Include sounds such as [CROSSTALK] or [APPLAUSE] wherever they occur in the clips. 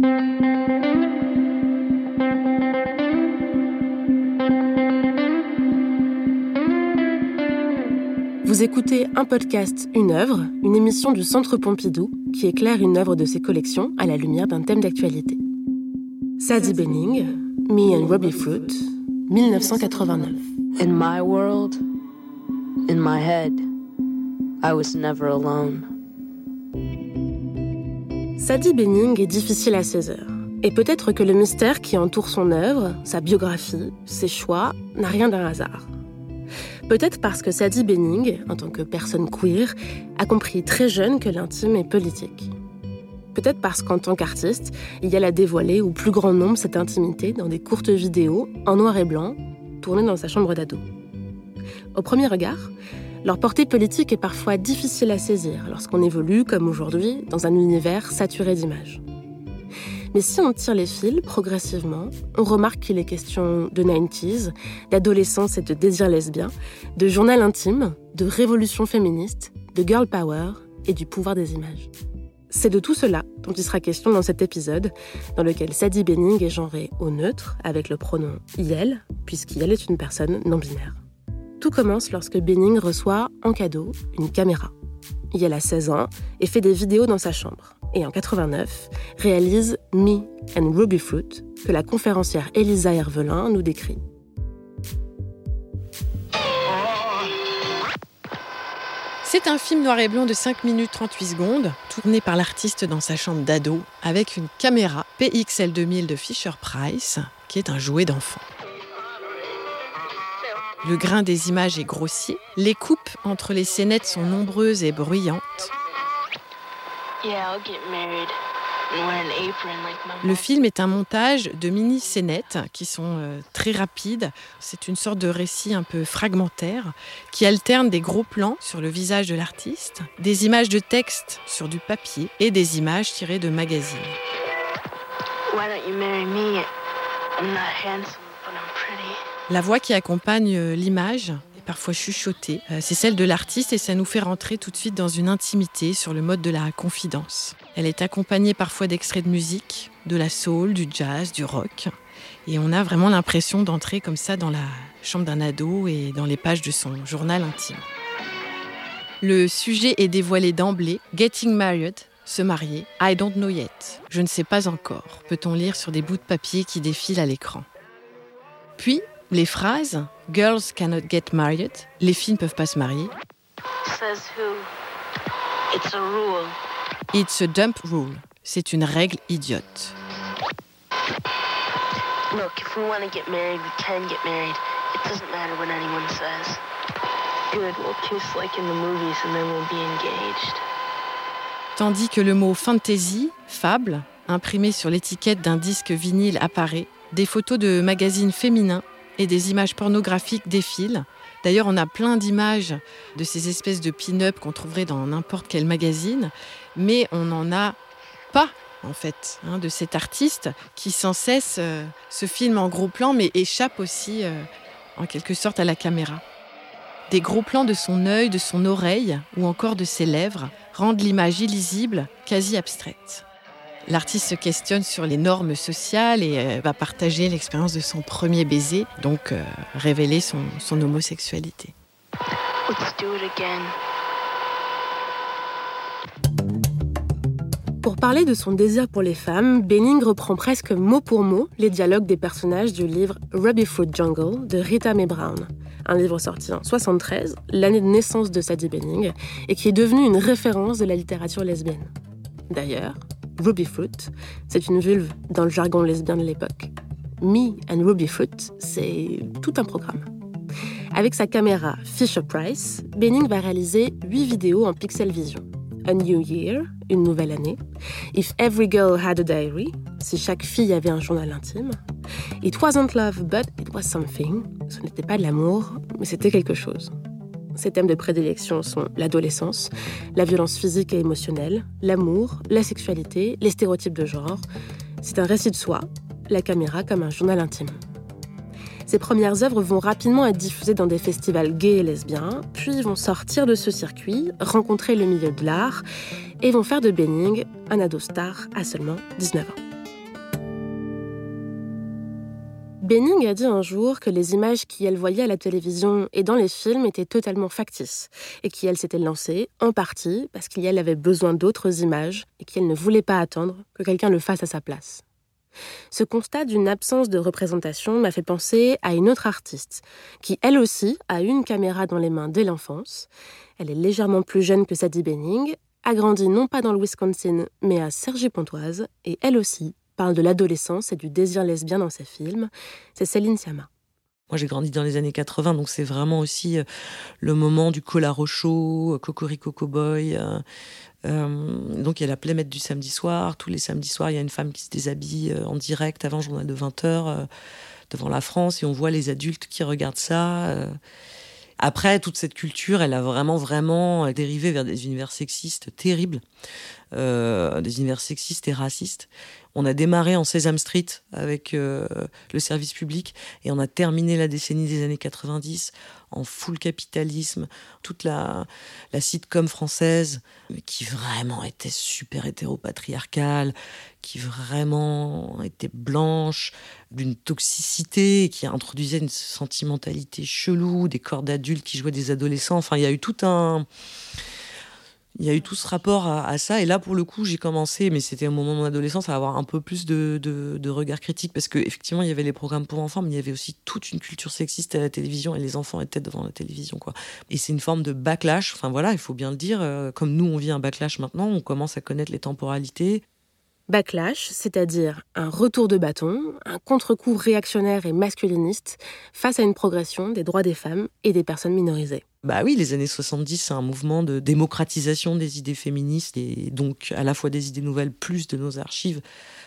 Vous écoutez un podcast, une œuvre, une émission du Centre Pompidou qui éclaire une œuvre de ses collections à la lumière d'un thème d'actualité. Sadie Benning, Me and Robbie Fruit, 1989. In my world, in my head, I was never alone. Sadie Benning est difficile à saisir. Et peut-être que le mystère qui entoure son œuvre, sa biographie, ses choix, n'a rien d'un hasard. Peut-être parce que Sadie Benning, en tant que personne queer, a compris très jeune que l'intime est politique. Peut-être parce qu'en tant qu'artiste, il y a la dévoiler au plus grand nombre cette intimité dans des courtes vidéos en noir et blanc, tournées dans sa chambre d'ado. Au premier regard, leur portée politique est parfois difficile à saisir lorsqu'on évolue, comme aujourd'hui, dans un univers saturé d'images. Mais si on tire les fils progressivement, on remarque qu'il est question de 90s, d'adolescence et de désir lesbien, de journal intime, de révolution féministe, de girl power et du pouvoir des images. C'est de tout cela dont il sera question dans cet épisode, dans lequel Sadie Benning est genrée au neutre avec le pronom IL, puisqu'IL est une personne non binaire. Tout commence lorsque Benning reçoit en cadeau une caméra. IL a 16 ans et fait des vidéos dans sa chambre et en 89 réalise Me and Ruby Fruit que la conférencière Elisa Hervelin nous décrit. C'est un film noir et blanc de 5 minutes 38 secondes, tourné par l'artiste dans sa chambre d'ado, avec une caméra PXL 2000 de Fisher Price, qui est un jouet d'enfant. Le grain des images est grossier, les coupes entre les scénettes sont nombreuses et bruyantes, le film est un montage de mini-scénettes qui sont euh, très rapides. C'est une sorte de récit un peu fragmentaire qui alterne des gros plans sur le visage de l'artiste, des images de texte sur du papier et des images tirées de magazines. La voix qui accompagne euh, l'image parfois chuchotée. Euh, c'est celle de l'artiste et ça nous fait rentrer tout de suite dans une intimité sur le mode de la confidence. Elle est accompagnée parfois d'extraits de musique, de la soul, du jazz, du rock. Et on a vraiment l'impression d'entrer comme ça dans la chambre d'un ado et dans les pages de son journal intime. Le sujet est dévoilé d'emblée, Getting Married, se marier, I don't know yet, je ne sais pas encore, peut-on lire sur des bouts de papier qui défilent à l'écran? Puis, les phrases Girls cannot get married, les filles ne peuvent pas se marier. Says who? It's a rule. It's a dump rule. C'est une règle idiote. Look, if we want to get married, we can get married. It doesn't matter what anyone says. Good, we'll kiss like in the movies and then we'll be engaged. Tandis que le mot fantasy, fable, imprimé sur l'étiquette d'un disque vinyle apparaît, des photos de magazines féminins et des images pornographiques défilent. D'ailleurs, on a plein d'images de ces espèces de pin-up qu'on trouverait dans n'importe quel magazine, mais on n'en a pas en fait, hein, de cet artiste qui sans cesse euh, se filme en gros plan, mais échappe aussi euh, en quelque sorte à la caméra. Des gros plans de son œil, de son oreille ou encore de ses lèvres rendent l'image illisible, quasi abstraite. L'artiste se questionne sur les normes sociales et euh, va partager l'expérience de son premier baiser, donc euh, révéler son, son homosexualité. Pour parler de son désir pour les femmes, Benning reprend presque mot pour mot les dialogues des personnages du livre Ruby Fruit Jungle de Rita Mae Brown, un livre sorti en 73, l'année de naissance de Sadie Benning, et qui est devenu une référence de la littérature lesbienne. D'ailleurs, Ruby Fruit, c'est une vulve dans le jargon lesbien de l'époque. Me and Ruby Fruit, c'est tout un programme. Avec sa caméra Fisher Price, Benning va réaliser 8 vidéos en pixel vision. A New Year, une nouvelle année. If Every Girl Had a Diary, si chaque fille avait un journal intime. It wasn't love, but it was something. Ce n'était pas de l'amour, mais c'était quelque chose. Ses thèmes de prédilection sont l'adolescence, la violence physique et émotionnelle, l'amour, la sexualité, les stéréotypes de genre. C'est un récit de soi, la caméra comme un journal intime. Ses premières œuvres vont rapidement être diffusées dans des festivals gays et lesbiens, puis vont sortir de ce circuit, rencontrer le milieu de l'art et vont faire de Benning un ado star à seulement 19 ans. Benning a dit un jour que les images qu'elle voyait à la télévision et dans les films étaient totalement factices et qu'elle s'était lancée en partie parce qu'elle avait besoin d'autres images et qu'elle ne voulait pas attendre que quelqu'un le fasse à sa place. Ce constat d'une absence de représentation m'a fait penser à une autre artiste, qui elle aussi a une caméra dans les mains dès l'enfance. Elle est légèrement plus jeune que Sadie Benning, a grandi non pas dans le Wisconsin, mais à Cergy-Pontoise, et elle aussi parle de l'adolescence et du désir lesbien dans ses films. C'est Céline Sciamma. Moi, j'ai grandi dans les années 80, donc c'est vraiment aussi euh, le moment du collar chaud, euh, Cocorico Cowboy. Euh, euh, donc, il y a la plémette du samedi soir. Tous les samedis soirs, il y a une femme qui se déshabille en direct avant journal de 20h devant la France et on voit les adultes qui regardent ça. Après, toute cette culture, elle a vraiment, vraiment dérivé vers des univers sexistes terribles, euh, des univers sexistes et racistes. On a démarré en Sesame Street avec euh, le service public et on a terminé la décennie des années 90 en full capitalisme, toute la, la sitcom française qui vraiment était super hétéropatriarcale, qui vraiment était blanche, d'une toxicité, qui introduisait une sentimentalité chelou, des corps d'adultes qui jouaient des adolescents. Enfin, il y a eu tout un il y a eu tout ce rapport à, ça. Et là, pour le coup, j'ai commencé, mais c'était au moment de mon adolescence, à avoir un peu plus de, de, regard critique. Parce qu'effectivement, il y avait les programmes pour enfants, mais il y avait aussi toute une culture sexiste à la télévision et les enfants étaient devant la télévision. quoi. Et c'est une forme de backlash. Enfin voilà, il faut bien le dire. Euh, comme nous, on vit un backlash maintenant, on commence à connaître les temporalités. Backlash, c'est-à-dire un retour de bâton, un contre-coup réactionnaire et masculiniste face à une progression des droits des femmes et des personnes minorisées. Bah oui, les années 70, c'est un mouvement de démocratisation des idées féministes et donc à la fois des idées nouvelles plus de nos archives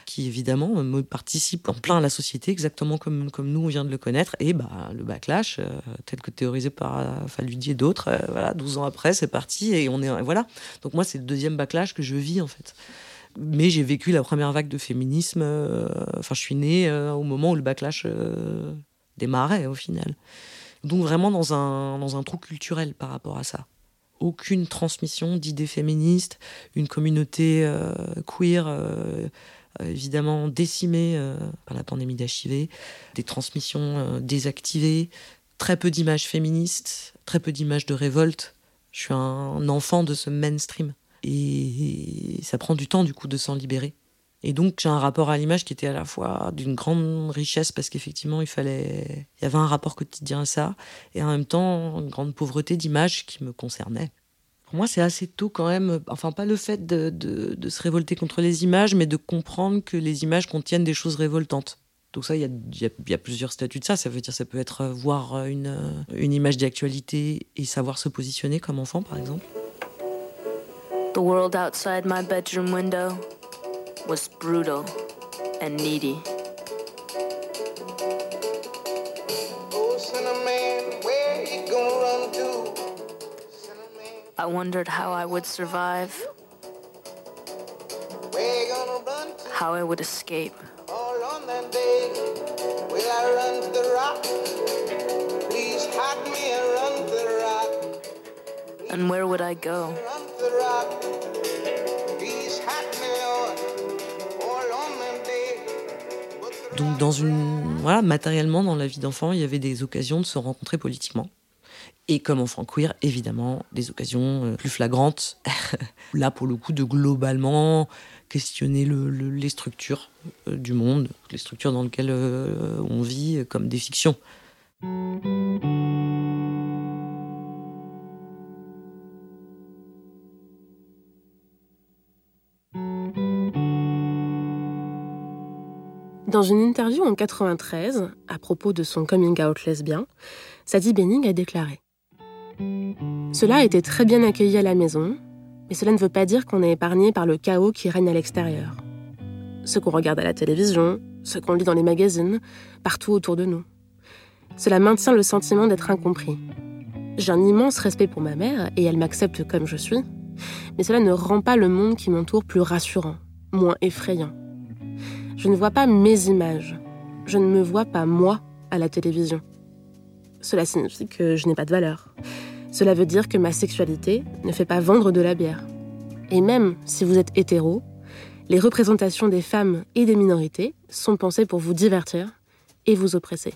qui évidemment participent en plein à la société exactement comme, nous on vient de le connaître et bah le backlash euh, tel que théorisé par Faludi et d'autres euh, voilà 12 ans après c'est parti et on est voilà donc moi c'est le deuxième backlash que je vis en fait mais j'ai vécu la première vague de féminisme. Euh, enfin, je suis née au moment où le backlash démarrait, au final. Donc, vraiment dans un, trou culturel par rapport à ça. Aucune transmission d'idées féministes, une communauté queer évidemment décimée par la pandémie d'HIV, des transmissions désactivées, très peu d'images féministes, très peu d'images de révolte. Je suis un enfant de ce mainstream. Et ça prend du temps, du coup, de s'en libérer. Et donc, j'ai un rapport à l'image qui était à la fois d'une grande richesse parce qu'effectivement, il fallait, il y avait un rapport quotidien à ça, et en même temps, une grande pauvreté d'image qui me concernait. Pour moi, c'est assez tôt quand même, enfin, pas le fait de, se révolter contre les images, mais de comprendre que les images contiennent des choses révoltantes. Donc ça, il y a, y a, plusieurs statuts de ça. Ça veut dire, ça peut être voir une, une image d'actualité et savoir se positionner comme enfant, par exemple. The world outside my bedroom window was brutal and needy. I wondered how I would survive, how I would escape. And where would I go? Donc dans matériellement dans la vie d'enfant, il y avait des occasions de se rencontrer politiquement. Et comme enfant queer, évidemment, des occasions euh, plus flagrantes. [LAUGHS] Là, pour le coup, de globalement questionner les structures euh, du monde, les structures dans lesquelles euh, on vit, comme des fictions. Dans une interview en 93, à propos de son coming out lesbien, Sadie Benning a déclaré Cela a été très bien accueilli à la maison, mais cela ne veut pas dire qu'on est épargné par le chaos qui règne à l'extérieur. Ce qu'on regarde à la télévision, ce qu'on lit dans les magazines, partout autour de nous. Cela maintient le sentiment d'être incompris. J'ai un immense respect pour ma mère et elle m'accepte comme je suis, mais cela ne rend pas le monde qui m'entoure plus rassurant, moins effrayant. Je ne vois pas mes images. Je ne me vois pas moi à la télévision. Cela signifie que je n'ai pas de valeur. Cela veut dire que ma sexualité ne fait pas vendre de la bière. Et même si vous êtes hétéro, les représentations des femmes et des minorités sont pensées pour vous divertir et vous oppresser.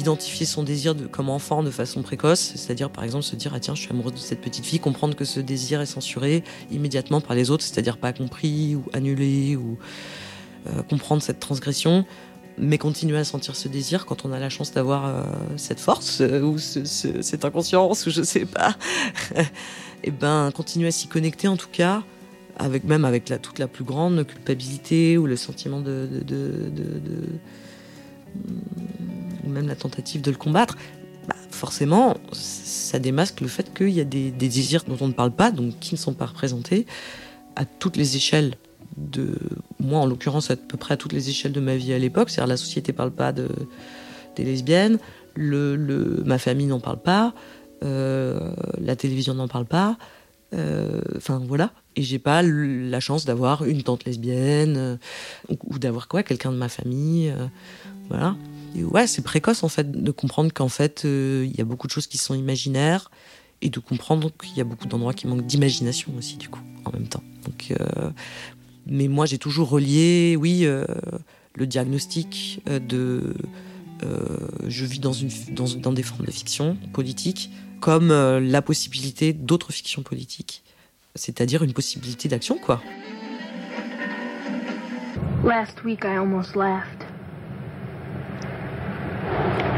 Identifier son désir de, comme enfant de façon précoce, c'est-à-dire par exemple se dire ah tiens je suis amoureuse de cette petite fille, comprendre que ce désir est censuré immédiatement par les autres, c'est-à-dire pas compris ou annulé ou euh, comprendre cette transgression, mais continuer à sentir ce désir quand on a la chance d'avoir euh, cette force euh, ou cette inconscience ou je sais pas, et [LAUGHS] eh ben continuer à s'y connecter en tout cas avec même avec la, toute la plus grande culpabilité ou le sentiment de, de ou même la tentative de le combattre, bah, forcément, ça démasque le fait qu'il y a des, désirs dont on ne parle pas, donc qui ne sont pas représentés à toutes les échelles de moi en l'occurrence à peu près à toutes les échelles de ma vie à l'époque. C'est-à-dire la société parle pas de des lesbiennes le, ma famille n'en parle pas euh, la télévision n'en parle pas euh, enfin voilà. Et j'ai pas la chance d'avoir une tante lesbienne euh, ou, d'avoir quoi quelqu'un de ma famille voilà ouais, c'est précoce en fait de comprendre qu'en fait euh, il y a beaucoup de choses qui sont imaginaires et de comprendre qu'il y a beaucoup d'endroits qui manquent d'imagination aussi du coup en même temps. Donc, euh, mais moi j'ai toujours relié, oui, euh, le diagnostic de je vis dans, une, dans, des formes de fiction politique comme la possibilité d'autres fictions politiques, c'est-à-dire une possibilité d'action quoi. Last week I almost.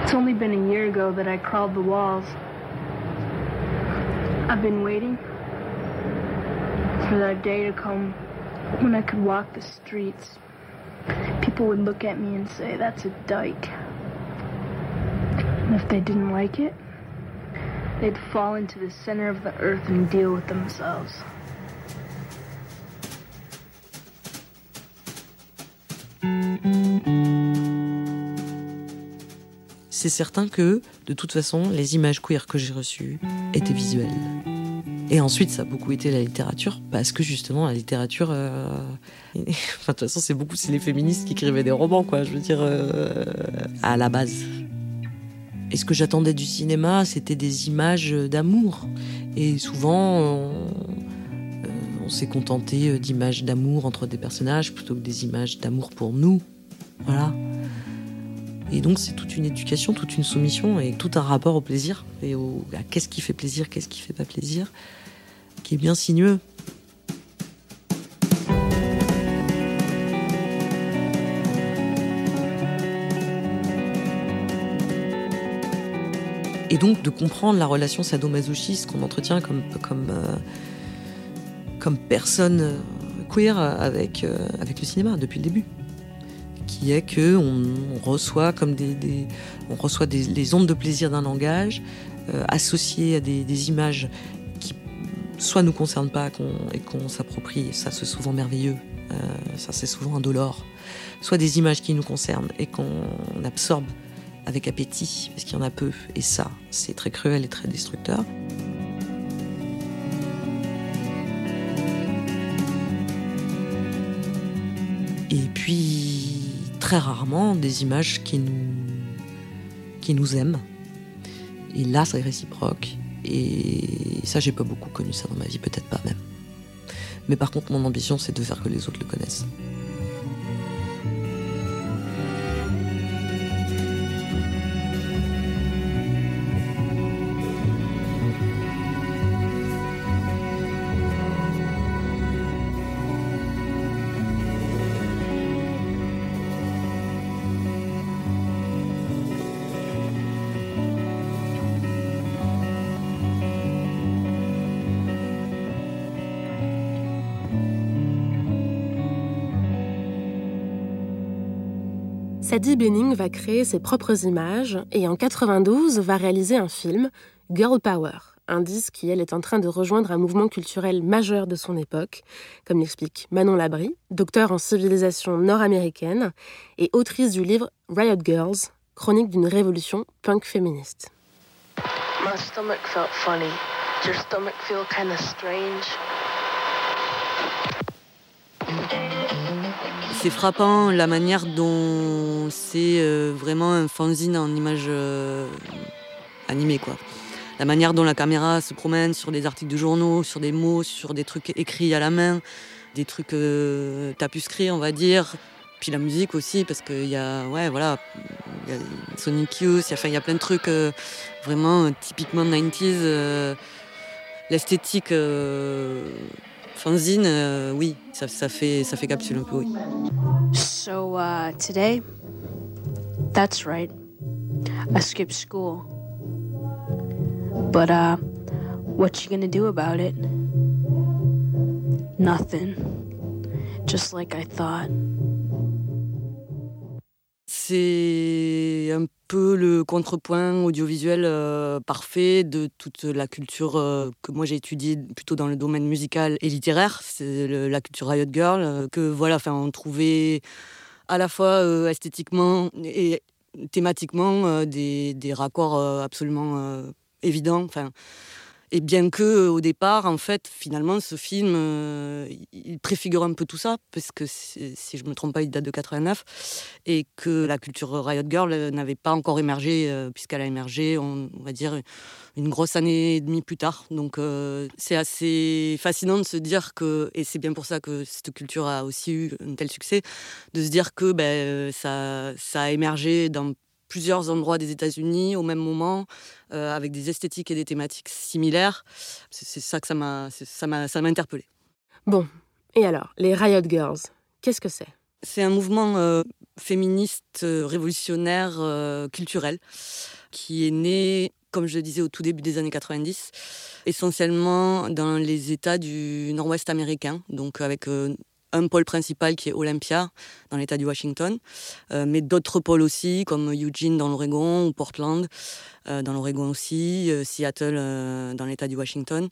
It's only been a year ago that I crawled the walls. I've been waiting for that day to come when I could walk the streets. People would look at me and say, that's a dyke. And if they didn't like it, they'd fall into the center of the earth and deal with themselves. C'est certain que, de toute façon, les images queer que j'ai reçues étaient visuelles. Et ensuite, ça a beaucoup été la littérature, parce que justement, la littérature. Euh, [LAUGHS] de toute façon, c'est beaucoup, c'est les féministes qui écrivaient des romans, quoi, je veux dire, euh, à la base. Et ce que j'attendais du cinéma, c'était des images d'amour. Et souvent, on, euh, on s'est contenté d'images d'amour entre des personnages plutôt que des images d'amour pour nous. Voilà. Et donc c'est toute une éducation, toute une soumission et tout un rapport au plaisir et au, à qu'est-ce qui fait plaisir, qu'est-ce qui fait pas plaisir, qui est bien sinueux. Et donc de comprendre la relation sadomasochiste qu'on entretient comme, comme, euh, comme personne queer avec, euh, avec le cinéma depuis le début qui est que on, reçoit comme des, on reçoit des, les ondes de plaisir d'un langage euh, associées à des, images qui soit nous concernent pas et qu'on s'approprie, ça c'est souvent merveilleux, euh, ça c'est souvent indolore, soit des images qui nous concernent et qu'on absorbe avec appétit parce qu'il y en a peu et ça c'est très cruel et très destructeur. Et puis rarement des images qui nous, qui nous aiment. Et là, c'est réciproque. Et ça, j'ai pas beaucoup connu ça dans ma vie, peut-être pas même. Mais par contre, mon ambition, c'est de faire que les autres le connaissent. Sadie Benning va créer ses propres images et en 92 va réaliser un film, Girl Power, indice qui, elle, est en train de rejoindre un mouvement culturel majeur de son époque, comme l'explique Manon Labry, docteur en civilisation nord-américaine et autrice du livre Riot Girls, chronique d'une révolution punk féministe. C'est frappant la manière dont c'est euh, vraiment un fanzine en image euh, animée quoi. La manière dont la caméra se promène sur des articles de journaux, sur des mots, sur des trucs écrits à la main. des trucs euh, tapuscrits, on va dire. Puis la musique aussi, parce qu'il y a, ouais, voilà, Sonic Youth, il y, a plein de trucs vraiment typiquement 90s. L'esthétique fanzine, oui, ça, ça, fait, ça fait capsule un peu, oui. So, uh, today, that's right. I skipped school. But, uh, what you gonna do about it? Nothing. Just like I thought. C'est un peu le contrepoint audiovisuel euh, parfait de toute la culture euh, que moi j'ai étudiée plutôt dans le domaine musical et littéraire. C'est la culture Riot Girl euh, que voilà, enfin on trouvait à la fois esthétiquement et thématiquement des, des, raccords absolument évidents. Et bien que euh, au départ, en fait, finalement, ce film, euh, il préfigure un peu tout ça, parce que si je me trompe pas, il date de 89, et que la culture Riot Girl euh, n'avait pas encore émergé, puisqu'elle a émergé, on, va dire, une grosse année et demie plus tard. Donc c'est assez fascinant de se dire que, et c'est bien pour ça que cette culture a aussi eu un tel succès, de se dire que ben, ça, ça a émergé dans plusieurs endroits des États-Unis au même moment, euh, avec des esthétiques et des thématiques similaires. C'est ça que ça m'a ça m'a ça m'a interpellé. Bon, et alors, les Riot Girls, qu'est-ce que c'est? C'est un mouvement euh, féministe, euh, révolutionnaire, culturel, qui est né, comme je le disais, au tout début des années 90, essentiellement dans les États du Nord-Ouest américain, donc avec un pôle principal qui est Olympia, dans l'État du Washington, euh, mais d'autres pôles aussi, comme Eugene dans l'Oregon ou Portland euh, dans l'Oregon aussi, euh, Seattle dans l'État du Washington.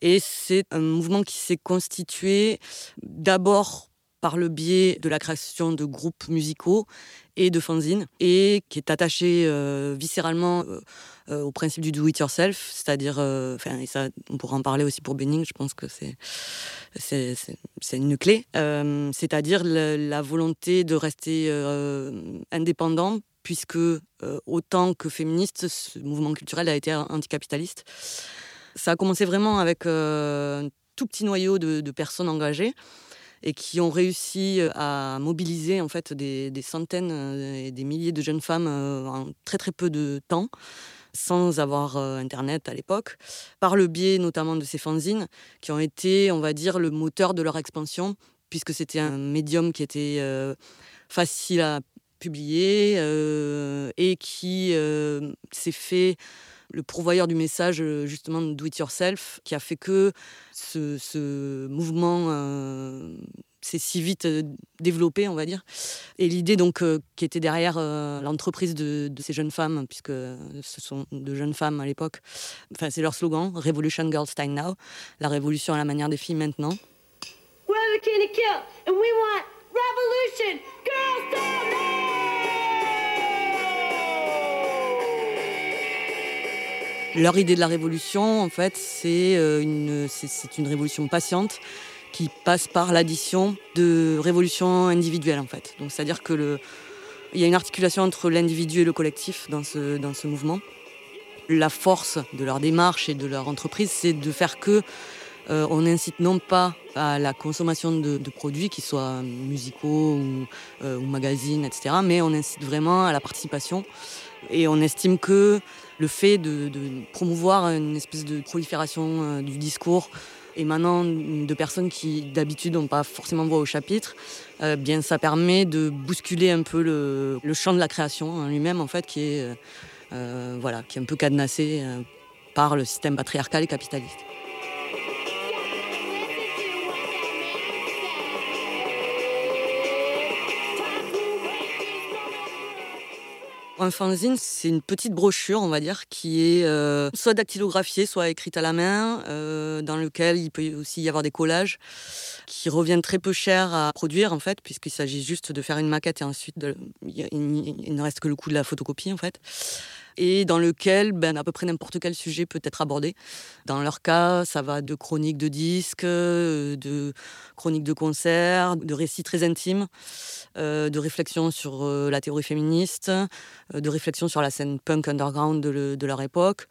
Et c'est un mouvement qui s'est constitué d'abord par le biais de la création de groupes musicaux et de fanzines, et qui est attaché viscéralement au principe du do-it-yourself, c'est-à-dire, enfin, et ça, on pourra en parler aussi pour Benning, je pense que c'est une clé, euh, c'est-à-dire la, volonté de rester euh, indépendant, puisque euh, autant que féministe, ce mouvement culturel a été anticapitaliste. Ça a commencé vraiment avec un tout petit noyau de, personnes engagées et qui ont réussi à mobiliser en fait des, centaines et des milliers de jeunes femmes en très très peu de temps sans avoir euh, Internet à l'époque, par le biais notamment de ces fanzines, qui ont été, on va dire, le moteur de leur expansion, puisque c'était un médium qui était euh, facile à publier euh, et qui s'est fait le pourvoyeur du message justement do it yourself qui a fait que ce, ce mouvement c'est si vite euh, développé, on va dire. Et l'idée donc euh, qui était derrière euh, l'entreprise de, ces jeunes femmes, puisque ce sont de jeunes femmes à l'époque, enfin c'est leur slogan, Revolution Girls Time Now, la révolution à la manière des filles maintenant. Leur idée de la révolution, en fait, c'est une, c'est une révolution patiente qui passe par l'addition de révolutions individuelles en fait. Donc c'est-à-dire que le, il y a une articulation entre l'individu et le collectif dans ce, dans ce mouvement. La force de leur démarche et de leur entreprise, c'est de faire que euh, on incite non pas à la consommation de, produits, qui soient musicaux ou, euh, ou, magazines, etc., mais on incite vraiment à la participation. Et on estime que le fait de, promouvoir une espèce de prolifération euh, du discours émanant de personnes qui d'habitude n'ont pas forcément voix au chapitre, euh, bien ça permet de bousculer un peu le, champ de la création en lui-même en fait qui est euh, voilà qui est un peu cadenassé par le système patriarcal et capitaliste. Un fanzine, c'est une petite brochure, on va dire, qui est euh, soit dactylographiée, soit écrite à la main, euh, dans lequel il peut aussi y avoir des collages qui reviennent très peu cher à produire, en fait, puisqu'il s'agit juste de faire une maquette et ensuite il, ne reste que le coût de la photocopie, en fait et dans lequel ben, à peu près n'importe quel sujet peut être abordé. Dans leur cas, ça va de chroniques de disques, euh, de chroniques de concerts, de récits très intimes, euh, de réflexions sur euh, la théorie féministe, de réflexions sur la scène punk underground de, leur époque,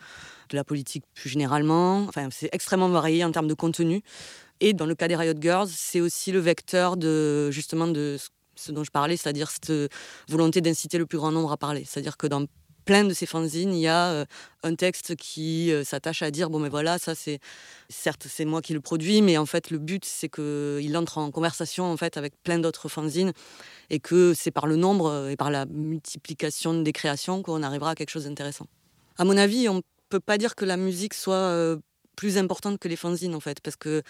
de la politique plus généralement. Enfin, c'est extrêmement varié en termes de contenu. Et dans le cas des Riot Girls, c'est aussi le vecteur de justement de ce dont je parlais, c'est-à-dire cette volonté d'inciter le plus grand nombre à parler. C'est-à-dire que plein de ces fanzines, il y a euh, un texte qui euh, s'attache à dire bon mais voilà ça c'est certes c'est moi qui le produis mais en fait le but c'est que il entre en conversation en fait avec plein d'autres fanzines et que c'est par le nombre euh, et par la multiplication des créations qu'on arrivera à quelque chose d'intéressant. À mon avis, on peut pas dire que la musique soit plus importante que les fanzines en fait parce que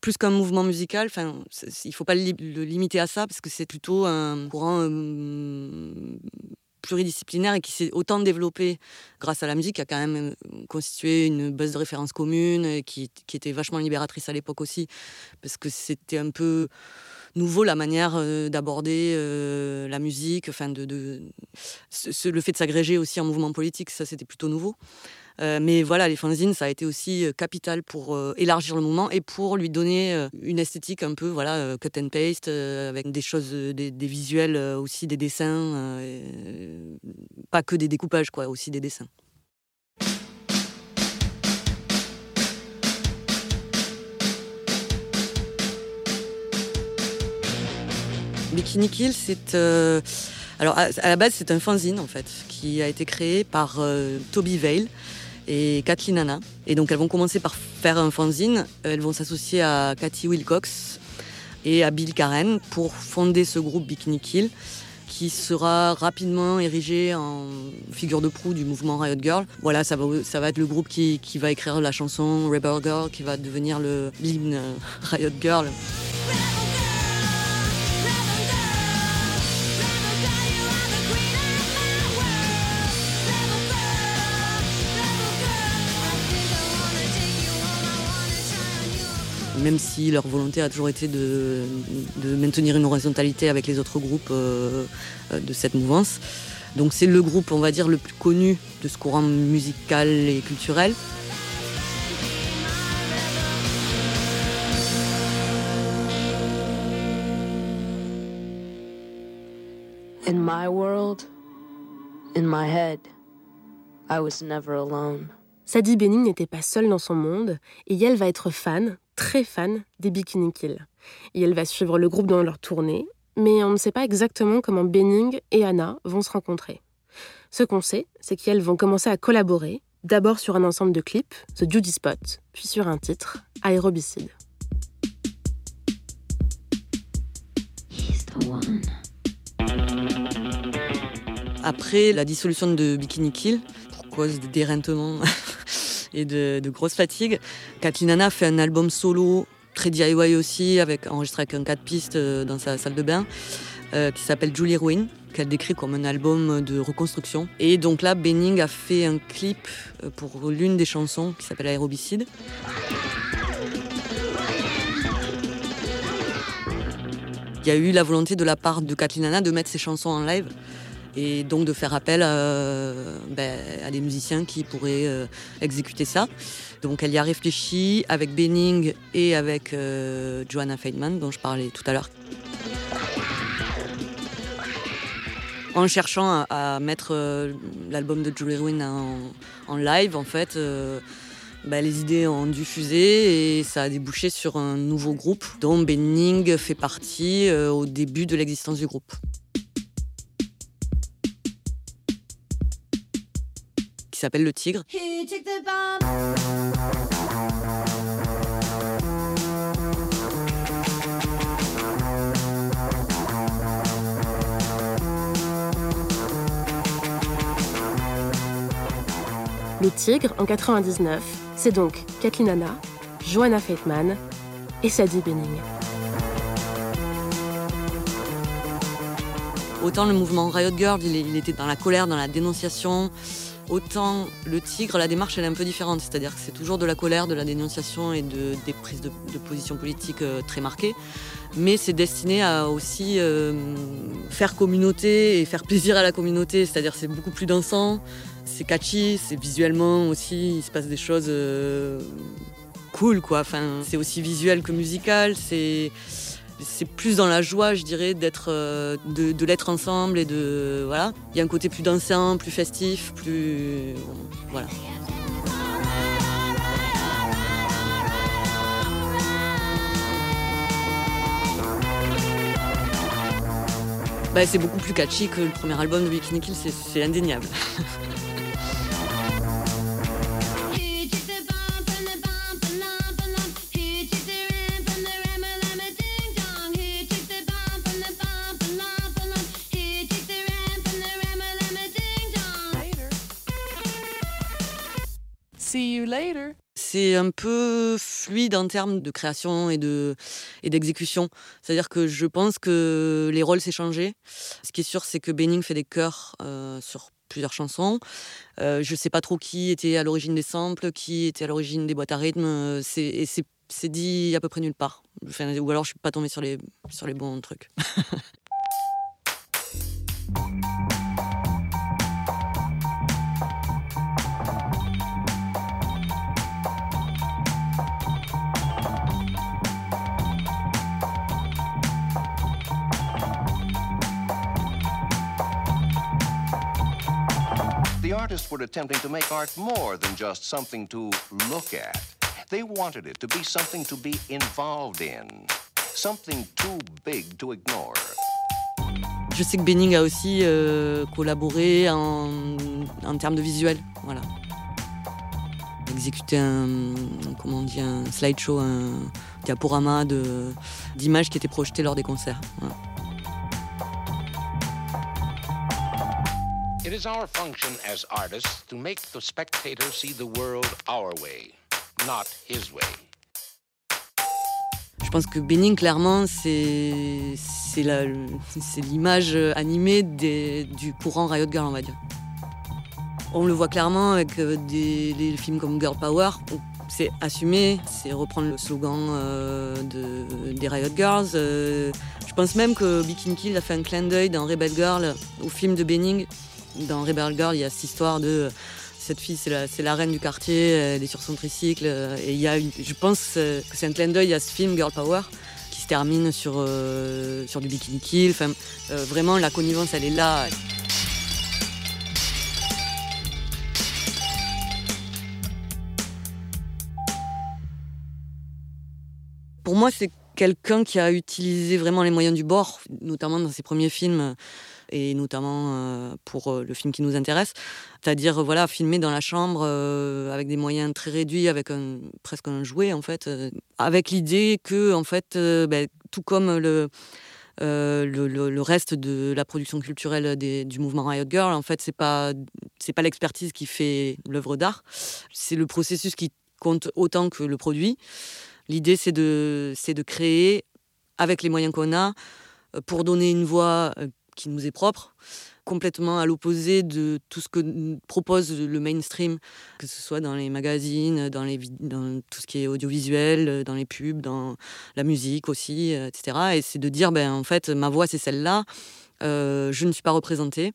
plus qu'un mouvement musical. Enfin, il faut pas le, limiter à ça parce que c'est plutôt un courant pluridisciplinaire et qui s'est autant développé grâce à la musique, qui a quand même euh, constitué une base de référence commune, qui, était vachement libératrice à l'époque aussi, parce que c'était un peu nouveau la manière euh, d'aborder euh, la musique, enfin de le fait de s'agréger aussi en mouvement politique, ça c'était plutôt nouveau. Euh, mais voilà, les fanzines, ça a été aussi euh, capital pour euh, élargir le mouvement et pour lui donner une esthétique un peu voilà, cut and paste, avec des choses, des, visuels, aussi des dessins, pas que des découpages, quoi, aussi des dessins. Bikini Kill, c'est. alors, à, la base, c'est un fanzine, en fait, qui a été créé par Toby Vale, et Kathleen Anna. Et donc elles vont commencer par faire un fanzine. Elles vont s'associer à Cathy Wilcox et à Bill Karen pour fonder ce groupe Bikini Kill qui sera rapidement érigé en figure de proue du mouvement Riot Girl. Voilà, ça va, être le groupe qui, qui va écrire la chanson Rebel Girl, qui va devenir l'hymne Riot Girl. Même si leur volonté a toujours été de, maintenir une horizontalité avec les autres groupes euh, euh, de cette mouvance. Donc c'est le groupe, on va dire, le plus connu de ce courant musical et culturel. In my world, in my head, I was never alone. Sadie Benning n'était pas seule dans son monde et elle va être fan, très fan, des Bikini Kill. Et elle va suivre le groupe dans leur tournée, mais on ne sait pas exactement comment Benning et Anna vont se rencontrer. Ce qu'on sait, c'est qu'elles vont commencer à collaborer, d'abord sur un ensemble de clips, The Judy Spot, puis sur un titre, Aérobicide. Après la dissolution de Bikini Kill, pour cause de dérèglement [LAUGHS] et de, de grosse fatigue. Kathleen Anna fait un album solo, très DIY aussi, avec, enregistré avec un 4 pistes euh, dans sa salle de bain, euh, qui s'appelle Julie Ruin, qu'elle décrit comme un album de reconstruction. Et donc là, Benning a fait un clip euh, pour l'une des chansons qui s'appelle Aérobicide. Il y a eu la volonté de la part de Kathleen Anna de mettre ses chansons en live et donc de faire appel euh, ben, à des musiciens qui pourraient euh, exécuter ça. Donc elle y a réfléchi avec Benning et avec euh, Joanna Feynman dont je parlais tout à l'heure. En cherchant à, mettre l'album de Julie Ruin en, live, en fait, ben, les idées ont diffusé et ça a débouché sur un nouveau groupe dont Benning fait partie au début de l'existence du groupe. S'appelle Le Tigre. Le Tigre, en 99, c'est donc Kathleen Anna, Joanna Feitman et Sadie Benning. Autant le mouvement Riot Girl, il était dans la colère, dans la dénonciation, Autant le tigre, la démarche est un peu différente, c'est-à-dire que c'est toujours de la colère, de la dénonciation et de, des prises de, position politique euh, très marquées, mais c'est destiné à aussi euh, faire communauté et faire plaisir à la communauté, c'est-à-dire c'est beaucoup plus dansant, c'est catchy, c'est visuellement aussi, il se passe des choses euh, cool quoi, enfin, c'est aussi visuel que musical, c'est c'est plus dans la joie, je dirais, euh, de, l'être ensemble et de voilà. Il y a un côté plus dansant, plus festif, plus voilà. Bah, c'est beaucoup plus catchy que le premier album de Bikini Kill, c'est indéniable. [LAUGHS] C'est un peu fluide en termes de création et de et d'exécution. C'est-à-dire que je pense que les rôles s'est changé. Ce qui est sûr, c'est que Benning fait des chœurs euh, sur plusieurs chansons. Euh, je ne sais pas trop qui était à l'origine des samples, qui était à l'origine des boîtes à rythme. C'est, c'est, dit à peu près nulle part. ou alors je suis pas tombée sur les, sur les bons trucs. [LAUGHS] artists were attempting to make art more than just something to look at. They wanted it to be something to be involved in, something too big to ignore. Je sais que Benning a aussi euh, collaboré en, en, termes de visuel, voilà. Exécuter un, comment on dit, un slideshow, un diaporama d'images qui étaient projetées lors des concerts. Voilà. Is our function as artists to make the spectator see the world our way, not his way. Je pense que Benning, clairement, c'est l'image animée du courant Riot Girl, on va dire. On le voit clairement avec euh, des, films comme Girl Power, c'est assumé, c'est reprendre le slogan euh, de, des Riot Girls. Euh, je pense même que Bikini Kill a fait un clin d'œil dans Rebel Girl au film de Benning dans Rebel Girl, il y a cette histoire de cette fille, c'est la, reine du quartier, elle est sur son tricycle. Et il y a, je pense que c'est un clin d'œil à ce film Girl Power qui se termine sur, euh, sur du bikini kill. Euh, vraiment, la connivence, elle est là. Pour moi, c'est quelqu'un qui a utilisé vraiment les moyens du bord, notamment dans ses premiers films et notamment euh, pour euh, le film qui nous intéresse, c'est-à-dire voilà filmer dans la chambre euh, avec des moyens très réduits, avec presque un jouet en fait, avec l'idée que en fait, ben, tout comme le le, reste de la production culturelle du mouvement Riot Girl, en fait, c'est pas c'est pas l'expertise qui fait l'œuvre d'art, c'est le processus qui compte autant que le produit. L'idée, c'est de c'est de créer avec les moyens qu'on a pour donner une voix qui nous est propre, complètement à l'opposé de tout ce que propose le mainstream, que ce soit dans les magazines, dans, les, tout ce qui est audiovisuel, dans les pubs, dans la musique aussi, euh, etc. Et c'est de dire, ben, en fait, ma voix, c'est celle-là. Euh, je ne suis pas représentée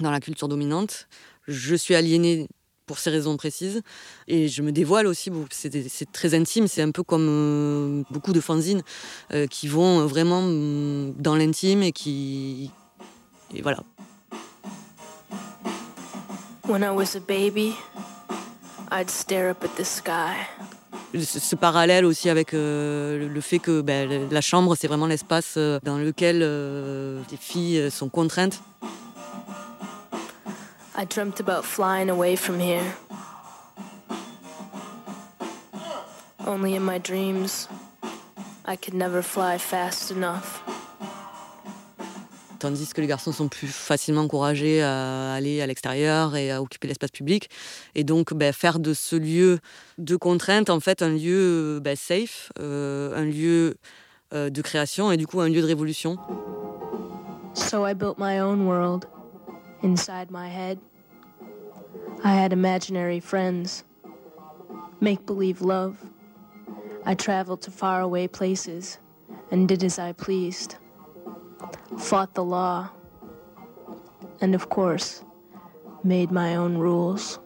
dans la culture dominante. Je suis aliénée pour ces raisons précises. Et je me dévoile aussi, c'est très intime, c'est un peu comme euh, beaucoup de fanzines qui vont vraiment mm, dans l'intime et qui, et voilà. When I was a baby, I'd stare up at the sky. Ce, parallèle aussi avec euh, le fait que ben, la chambre, c'est vraiment l'espace euh, dans lequel euh, les filles sont contraintes. I dreamt about flying away from here. Only in my dreams, I could never fly fast enough tandis que les garçons sont plus facilement encouragés à aller à l'extérieur et à occuper l'espace public. Et donc, ben, faire de ce lieu de contrainte, en fait, un lieu ben, safe, euh, un lieu euh, de création et du coup un lieu de révolution. So I built my own world inside my head. I had imaginary friends, make believe love. I traveled to faraway places and did as I pleased fought the law, and of course, made my own rules.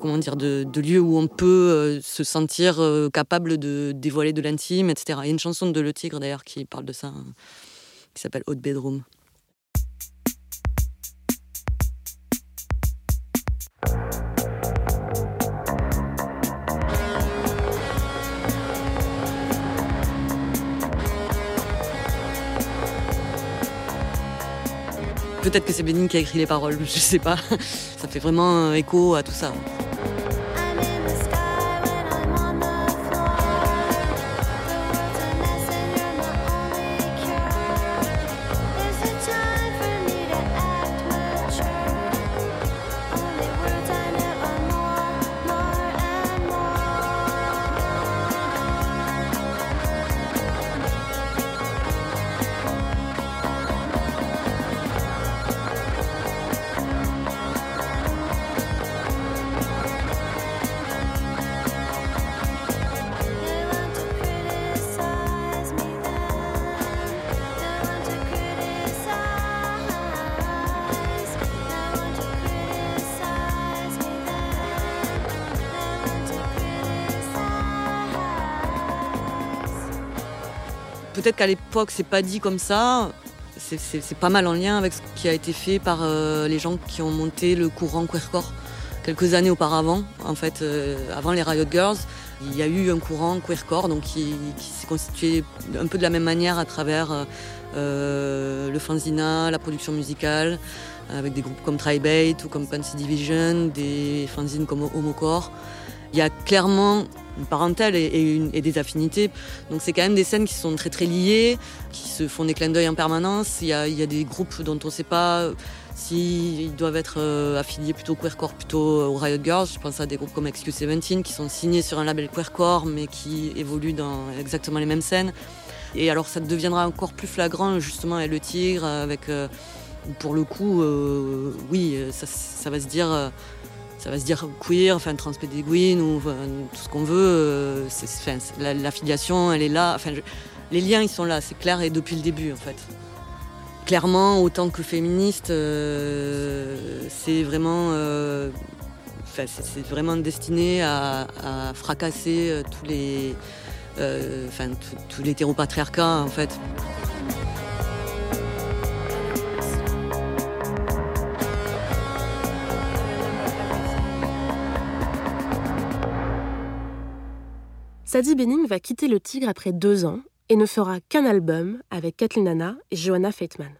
Comment dire, de, lieux où on peut euh, se sentir euh, capable de dévoiler de l'intime, etc. Il y a une chanson de Le Tigre d'ailleurs qui parle de ça, hein, qui s'appelle Hot Bedroom. Peut-être que c'est Benning qui a écrit les paroles, [LAUGHS] je sais pas. Ça fait vraiment écho à tout ça. Qu'à l'époque, c'est pas dit comme ça. C'est pas mal en lien avec ce qui a été fait par euh, les gens qui ont monté le courant queercore quelques années auparavant. En fait, euh, avant les Riot Girls, il y a eu un courant queercore donc qui, s'est constitué un peu de la même manière à travers euh, le fanzina, la production musicale, avec des groupes comme Tribate ou comme Pansy Division, des fanzines comme Homocore. Il y a clairement une parentèle et, des affinités. Donc c'est quand même des scènes qui sont très très liées, qui se font des clins d'œil en permanence. Il y, a, des groupes dont on ne sait pas s'ils doivent être euh, affiliés plutôt queercore, plutôt au Riot Girls. Je pense à des groupes comme XQ17 qui sont signés sur un label queercore mais qui évoluent dans exactement les mêmes scènes. Et alors ça deviendra encore plus flagrant justement avec le Tigre, avec euh, pour le coup, euh, oui, ça, va se dire ça va se dire queer, enfin transpédéguine ou tout ce qu'on veut. Euh, l'affiliation, elle est là. Enfin, les liens, ils sont là, c'est clair et depuis le début en fait. Clairement, autant que féministe, euh, c'est vraiment, euh, c'est vraiment destiné à, fracasser tous les, enfin, tous l'hétéropatriarcat en fait. Sadie Benning va quitter le Tigre après deux ans et ne fera qu'un album avec Kathleen Hanna et Johanna Feitman.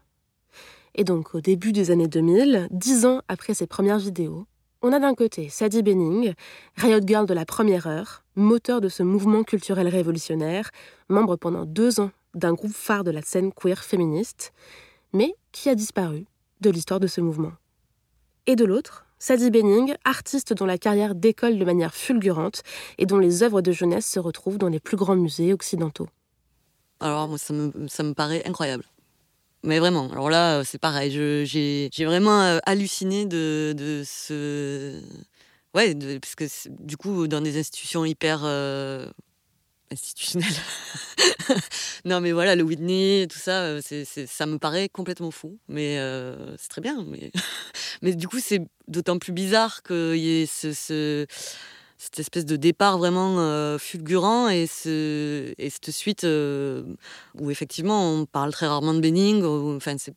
Et donc, au début des années 2000, dix ans après ses premières vidéos, on a d'un côté Sadie Benning, Riot Girl de la première heure, moteur de ce mouvement culturel révolutionnaire, membre pendant deux ans d'un groupe phare de la scène queer féministe, mais qui a disparu de l'histoire de ce mouvement. Et de l'autre, Sadie Benning, artiste dont la carrière décolle de manière fulgurante et dont les œuvres de jeunesse se retrouvent dans les plus grands musées occidentaux. Alors, moi, ça me, paraît incroyable. Mais vraiment, alors là, c'est pareil. J'ai vraiment euh, halluciné de, ce. Ouais, parce que du coup, dans des institutions hyper euh, institutionnelles. [LAUGHS] non, mais voilà, le Whitney, tout ça, euh, ça me paraît complètement fou. Mais c'est très bien. Mais, [LAUGHS] mais du coup, c'est d'autant plus bizarre qu'il y ait ce, cette espèce de départ vraiment euh, fulgurant et, ce, et cette suite euh, où effectivement on parle très rarement de Benning. enfin, c'est,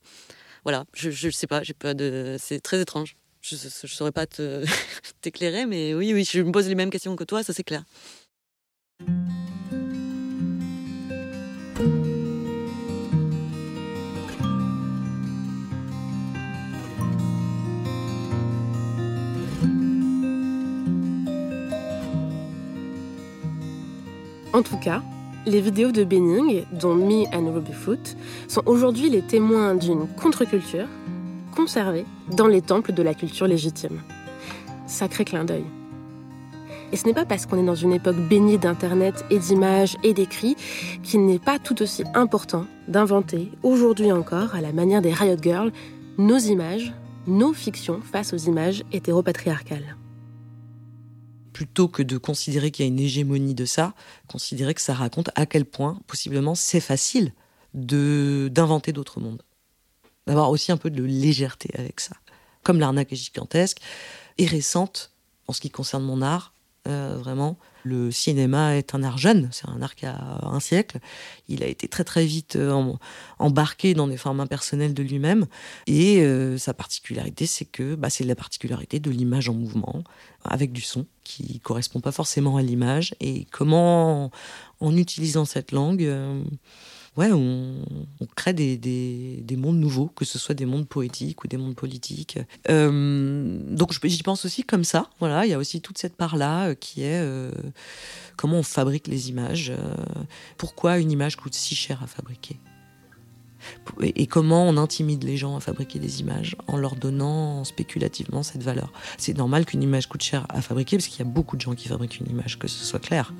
voilà, je ne sais pas, j'ai pas de, c'est très étrange. Je ne saurais pas [LAUGHS] t'éclairer, mais oui, oui, je me pose les mêmes questions que toi, ça c'est clair. En tout cas, les vidéos de Benning, dont Me and Ruby Foot, sont aujourd'hui les témoins d'une contre-culture conservée dans les temples de la culture légitime. Sacré clin d'œil. Et ce n'est pas parce qu'on est dans une époque baignée d'Internet et d'images et d'écrits qu'il n'est pas tout aussi important d'inventer, aujourd'hui encore, à la manière des Riot Girls, nos images, nos fictions face aux images hétéropatriarcales plutôt que de considérer qu'il y a une hégémonie de ça, considérer que ça raconte à quel point, possiblement, c'est facile de d'inventer d'autres mondes. D'avoir aussi un peu de légèreté avec ça. Comme l'arnaque est gigantesque et récente en ce qui concerne mon art, euh, vraiment. Le cinéma est un art jeune, c'est un art qui a un siècle. Il a été très très vite euh, embarqué dans des formes impersonnelles de lui-même. Et euh, sa particularité, c'est que bah, c'est la particularité de l'image en mouvement, avec du son, qui correspond pas forcément à l'image. Et comment, en utilisant cette langue, ouais, on, crée des, des, mondes nouveaux, que ce soit des mondes poétiques ou des mondes politiques. Euh, donc j'y pense aussi comme ça. Voilà, il y a aussi toute cette part-là euh, qui est euh, comment on fabrique les images. pourquoi une image coûte si cher à fabriquer? Et comment on intimide les gens à fabriquer des images en leur donnant spéculativement cette valeur. C'est normal qu'une image coûte cher à fabriquer parce qu'il y a beaucoup de gens qui fabriquent une image, que ce soit clair.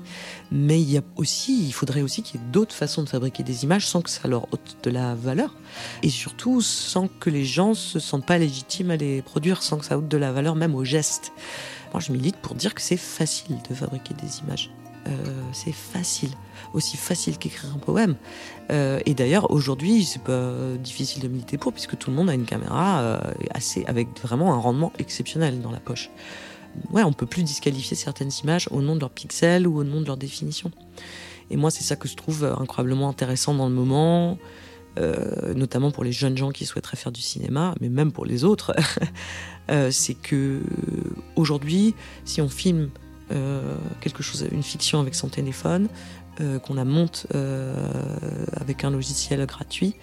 Mais il y a aussi, il faudrait aussi qu'il y ait d'autres façons de fabriquer des images sans que ça leur ôte de la valeur et surtout sans que les gens se sentent pas légitimes à les produire, sans que ça ôte de la valeur même au geste. Moi, je milite pour dire que c'est facile de fabriquer des images. Euh, c'est facile, aussi facile qu'écrire un poème. Euh, et d'ailleurs, aujourd'hui, c'est pas difficile de militer pour, puisque tout le monde a une caméra euh, assez, avec vraiment un rendement exceptionnel dans la poche. Ouais, on peut plus disqualifier certaines images au nom de leurs pixels ou au nom de leur définition. Et moi, c'est ça que je trouve incroyablement intéressant dans le moment, notamment pour les jeunes gens qui souhaiteraient faire du cinéma, mais même pour les autres. [LAUGHS] c'est que aujourd'hui, si on filme euh, quelque chose, une fiction avec son téléphone, euh, qu'on la monte euh, avec un logiciel gratuit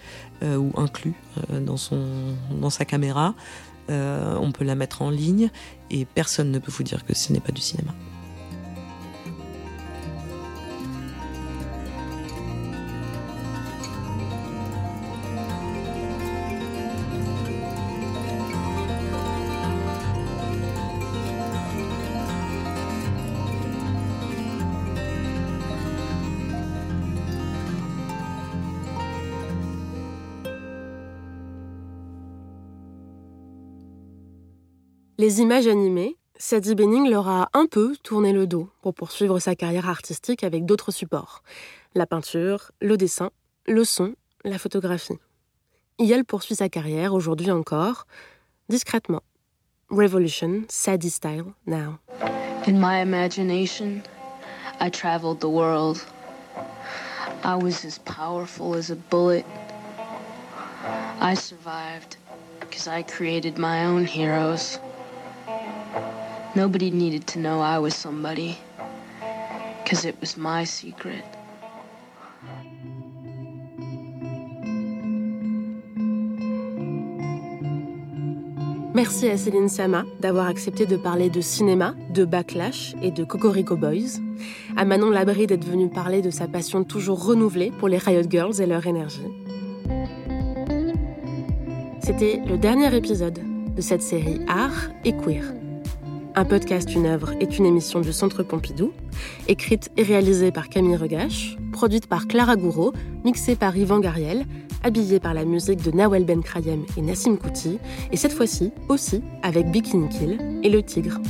ou inclus dans, dans sa caméra. on peut la mettre en ligne et personne ne peut vous dire que ce n'est pas du cinéma. Les images animées, Sadie Benning leur a un peu tourné le dos pour poursuivre sa carrière artistique avec d'autres supports. La peinture, le dessin, le son, la photographie. Elle poursuit sa carrière aujourd'hui encore, discrètement. Revolution, Sadie style, now. In my imagination, I traveled the world. I was as powerful as a bullet. I survived because I created my own heroes. Nobody needed to know I was somebody, because it was my secret. Merci à Céline Sama d'avoir accepté de parler de cinéma, de Backlash et de Cocorico Boys. À Manon Labry d'être venue parler de sa passion toujours renouvelée pour les Riot Girls et leur énergie. C'était le dernier épisode de cette série Art et Queer. Un podcast, une œuvre est une émission du Centre Pompidou, écrite et réalisée par Camille Regache, produite par Clara Gouraud, mixée par Yvan Gariel, habillée par la musique de Nawel Ben Krayem et Nassim Kouti, et cette fois-ci aussi avec Bikini Kill et Le Tigre.